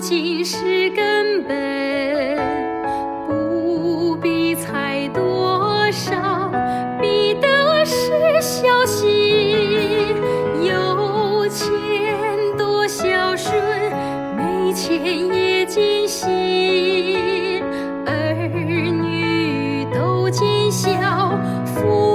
尽是根本不必猜多少比得是孝心有钱多孝顺没钱也尽心儿女都尽孝父